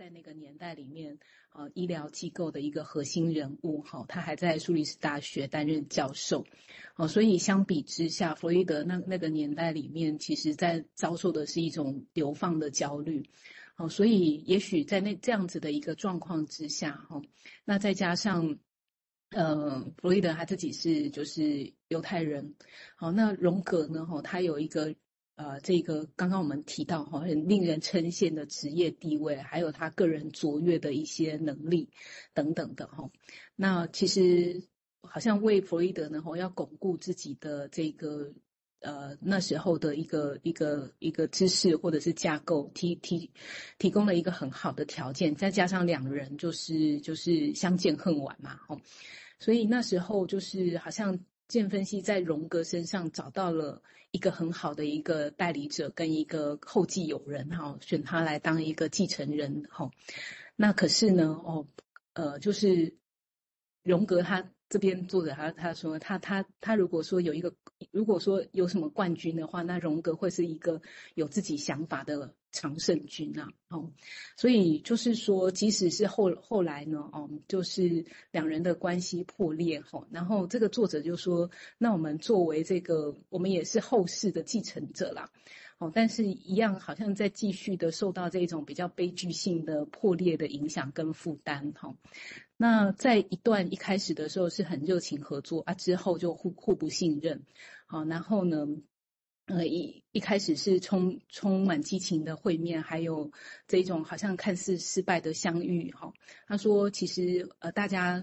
在那个年代里面，呃，医疗机构的一个核心人物，哈，他还在苏黎世大学担任教授，哦，所以相比之下，弗洛伊德那那个年代里面，其实在遭受的是一种流放的焦虑，哦，所以也许在那这样子的一个状况之下，哈，那再加上，呃，弗洛伊德他自己是就是犹太人，好，那荣格呢，哈，他有一个。呃，这个刚刚我们提到哈，很令人称羡的职业地位，还有他个人卓越的一些能力等等的哈。那其实好像为弗洛伊德呢，哈，要巩固自己的这个呃那时候的一个一个一个知识或者是架构，提提提供了一个很好的条件。再加上两人就是就是相见恨晚嘛，哈，所以那时候就是好像。建分析在荣格身上找到了一个很好的一个代理者跟一个后继有人哈，选他来当一个继承人哈。那可是呢，哦，呃，就是荣格他。这边作者他他说他他他如果说有一个如果说有什么冠军的话，那荣格会是一个有自己想法的常胜军啊，哦，所以就是说，即使是后后来呢，哦，就是两人的关系破裂哈，然后这个作者就说，那我们作为这个我们也是后世的继承者啦，哦，但是一样好像在继续的受到这种比较悲剧性的破裂的影响跟负担哈。那在一段一开始的时候是很热情合作啊，之后就互互不信任，好，然后呢，呃，一一开始是充充满激情的会面，还有这种好像看似失败的相遇，哈，他说其实呃大家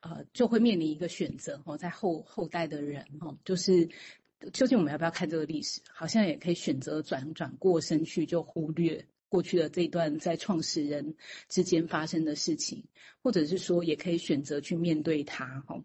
呃就会面临一个选择，哦，在后后代的人，哈，就是究竟我们要不要看这个历史，好像也可以选择转转过身去就忽略。过去的这一段在创始人之间发生的事情，或者是说也可以选择去面对它，哈，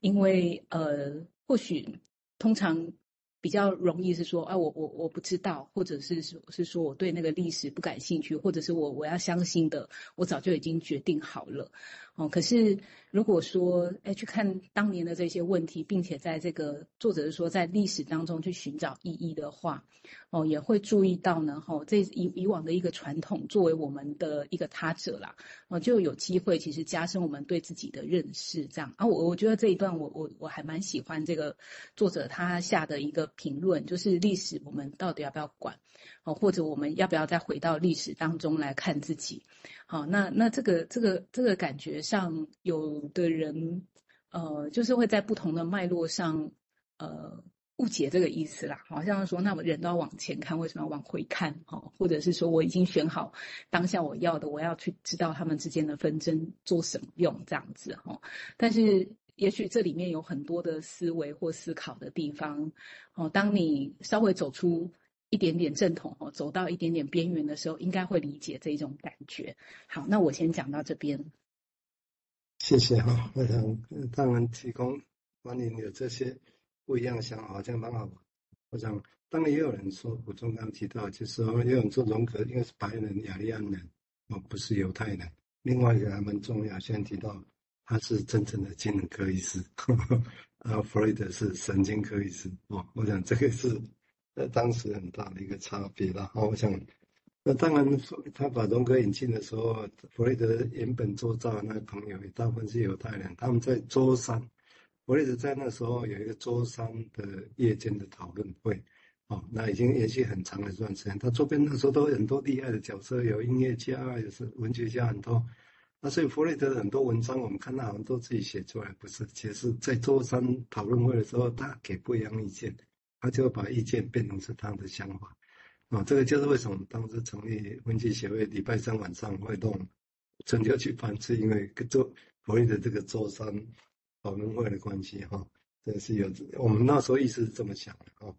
因为呃，或许通常比较容易是说，啊，我我我不知道，或者是说是说我对那个历史不感兴趣，或者是我我要相信的，我早就已经决定好了，哦，可是。如果说，哎，去看当年的这些问题，并且在这个作者是说，在历史当中去寻找意义的话，哦，也会注意到呢，哈，这以以往的一个传统作为我们的一个他者啦，哦，就有机会其实加深我们对自己的认识，这样啊，我我觉得这一段我我我还蛮喜欢这个作者他下的一个评论，就是历史我们到底要不要管，哦，或者我们要不要再回到历史当中来看自己。好，那那这个这个这个感觉上，有的人，呃，就是会在不同的脉络上，呃，误解这个意思啦。好像说，那么人都要往前看，为什么要往回看？哈，或者是说，我已经选好当下我要的，我要去知道他们之间的纷争做什么用，这样子哈。但是，也许这里面有很多的思维或思考的地方。哦，当你稍微走出。一点点正统哦，走到一点点边缘的时候，应该会理解这种感觉。好，那我先讲到这边。谢谢哈，我想当然提供关于有这些不一样的想法，好像蛮好。我想当然也有人说，我刚刚提到，就是说也有人说荣格应该是白人雅利安人，哦，不是犹太人。另外一个还蛮重要，先提到他是真正的精神科医师，啊，弗洛伊德是神经科医师哦。我想这个是。呃，当时很大的一个差别了。好，我想，那当然，他把荣格引进的时候，弗雷德原本做账的那个朋友，也大部分是犹太人。他们在周三，弗雷德在那时候有一个周三的夜间的讨论会。哦，那已经延续很长的一段时间。他周边那时候都很多厉害的角色，有音乐家，也是文学家很多。那所以弗雷德很多文章，我们看到好像都自己写出来，不是？其实，在周三讨论会的时候，他给不一样意见。他就把意见变成是他的想法，啊，这个就是为什么当时成立文学协会，礼拜三晚上会动春秋去办，是因为做弗洛伊德这个周三讨论会的关系，哈，这是有我们那时候意思是这么想的，哈。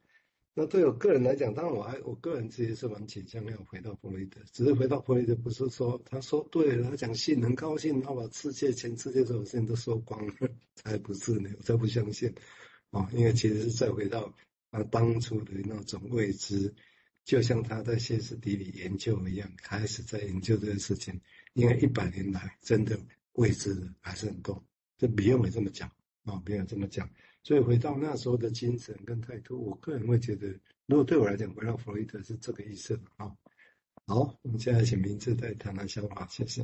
那对我个人来讲，当然我还我个人其实是蛮倾向要回到弗洛伊德，只是回到弗洛伊德不是说他说对了，他讲信很高兴，他把世界全世界所有事情都说光了，才不是呢，我才不相信，啊，因为其实是再回到。他当初的那种未知，就像他在歇斯底里研究一样，开始在研究这个事情。因为一百年来，真的未知的还是很多。这别人没这么讲啊，别人这么讲。所以回到那时候的精神跟态度，我个人会觉得，如果对我来讲，回到弗洛伊德是这个意思啊。好，我们现在请明志再谈谈想法，谢谢。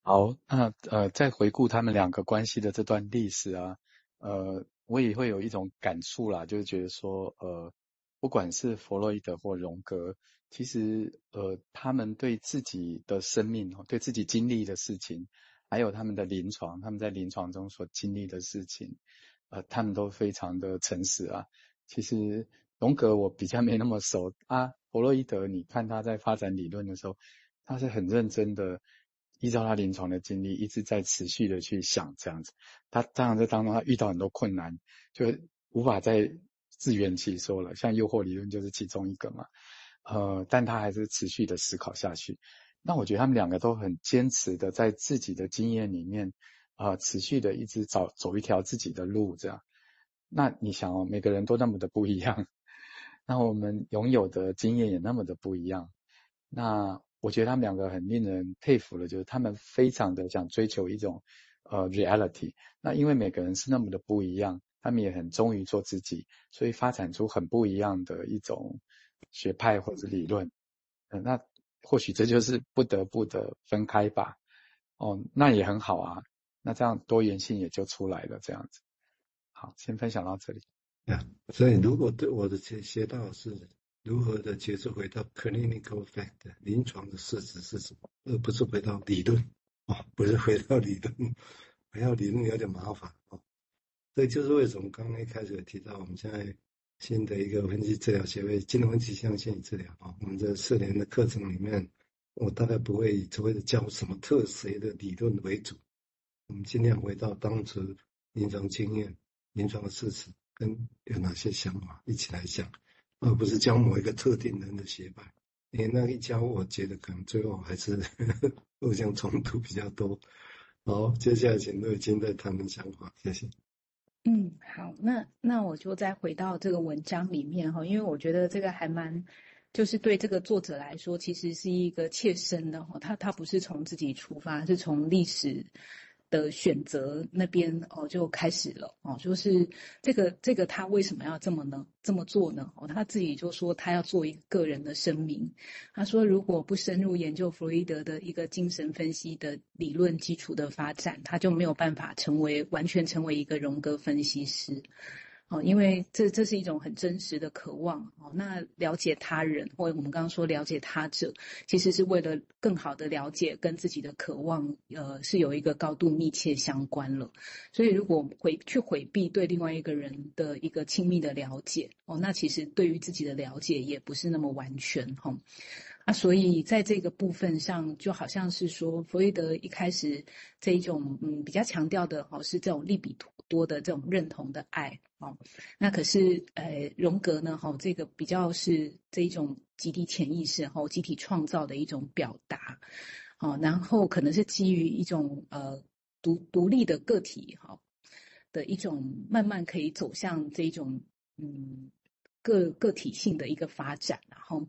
好，那呃，再回顾他们两个关系的这段历史啊，呃，我也会有一种感触啦，就是觉得说，呃，不管是弗洛伊德或荣格，其实呃，他们对自己的生命哦，对自己经历的事情，还有他们的临床，他们在临床中所经历的事情，呃，他们都非常的诚实啊。其实荣格我比较没那么熟啊，弗洛伊德，你看他在发展理论的时候，他是很认真的。依照他临床的经历，一直在持续的去想这样子。他当然在当中，他遇到很多困难，就无法再自圆其说了。像诱惑理论就是其中一个嘛。呃，但他还是持续的思考下去。那我觉得他们两个都很坚持的在自己的经验里面，啊、呃，持续的一直找走一条自己的路这样。那你想哦，每个人都那么的不一样，那我们拥有的经验也那么的不一样，那。我觉得他们两个很令人佩服的，就是他们非常的想追求一种呃 reality。那因为每个人是那么的不一样，他们也很忠于做自己，所以发展出很不一样的一种学派或者理论。呃，那或许这就是不得不的分开吧。哦，那也很好啊。那这样多元性也就出来了，这样子。好，先分享到这里。呀，所以如果对我的学学到是。如何的节奏回到 clinical fact 临床的事实是什么，而不是回到理论啊，不是回到理论，回到理论有点麻烦啊。这就是为什么刚刚一开始有提到，我们现在新的一个分析治疗协会——精神分析象限治疗啊，我们这四年的课程里面，我大概不会以所谓的教什么特谁的理论为主，我们尽量回到当时临床经验、临床的事实跟有哪些想法一起来讲。而不是教某一个特定人的学派，因为那一教，我觉得可能最后还是 互相冲突比较多。好，接下来请乐金再谈谈想法，谢谢。嗯，好，那那我就再回到这个文章里面哈，因为我觉得这个还蛮，就是对这个作者来说，其实是一个切身的哈，他他不是从自己出发，是从历史。的选择那边哦就开始了哦，就是这个这个他为什么要这么呢？这么做呢？哦，他自己就说他要做一个人的声明。他说如果不深入研究弗洛伊德的一个精神分析的理论基础的发展，他就没有办法成为完全成为一个荣格分析师。哦，因为这这是一种很真实的渴望哦。那了解他人，或我们刚刚说了解他者，其实是为了更好的了解跟自己的渴望，呃，是有一个高度密切相关了。所以，如果回去回避对另外一个人的一个亲密的了解，哦，那其实对于自己的了解也不是那么完全哈。啊，所以在这个部分上，就好像是说，弗洛伊德一开始这一种嗯比较强调的哦，是这种利比图多的这种认同的爱。哦，那可是，呃，荣格呢？哈，这个比较是这一种集体潜意识，哈，集体创造的一种表达，哦，然后可能是基于一种呃独独立的个体，哈，的一种慢慢可以走向这种嗯。个个体性的一个发展，然后，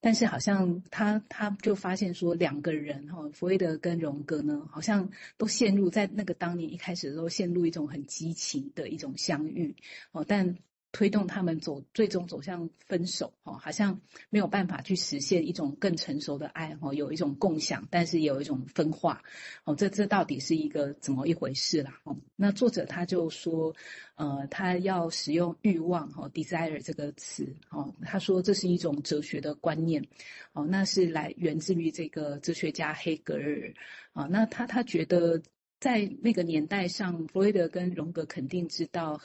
但是好像他他就发现说，两个人哈，弗洛伊德跟荣格呢，好像都陷入在那个当年一开始的时候，陷入一种很激情的一种相遇哦，但。推动他们走，最终走向分手，哦，好像没有办法去实现一种更成熟的爱，哦，有一种共享，但是有一种分化，哦，这这到底是一个怎么一回事啦？哦，那作者他就说，呃，他要使用欲望，哦，desire 这个词，哦，他说这是一种哲学的观念，哦，那是来源自于这个哲学家黑格尔，啊，那他他觉得在那个年代上，弗洛伊德跟荣格肯定知道。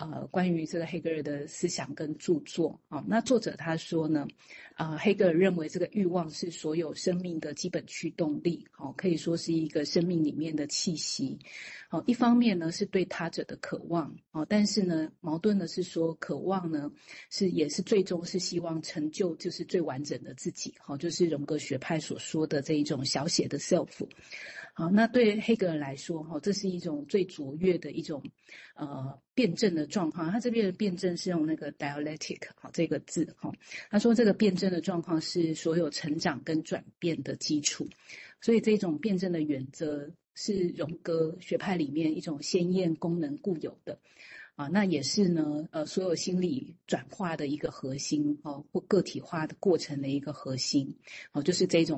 呃，关于这个黑格尔的思想跟著作。啊，那作者他说呢，啊，黑格尔认为这个欲望是所有生命的基本驱动力，哦，可以说是一个生命里面的气息，哦，一方面呢是对他者的渴望，哦，但是呢矛盾的是说，渴望呢是也是最终是希望成就就是最完整的自己，哦，就是荣格学派所说的这一种小写的 self。好，那对黑格尔来说，哈，这是一种最卓越的一种，呃，辩证的状况。他这边的辩证是用那个 dialectic 好这个字，哈，他说这个辩证的状况是所有成长跟转变的基础。所以这种辩证的原则是荣格学派里面一种鲜艳功能固有的。啊，那也是呢，呃，所有心理转化的一个核心哦，或个体化的过程的一个核心哦，就是这种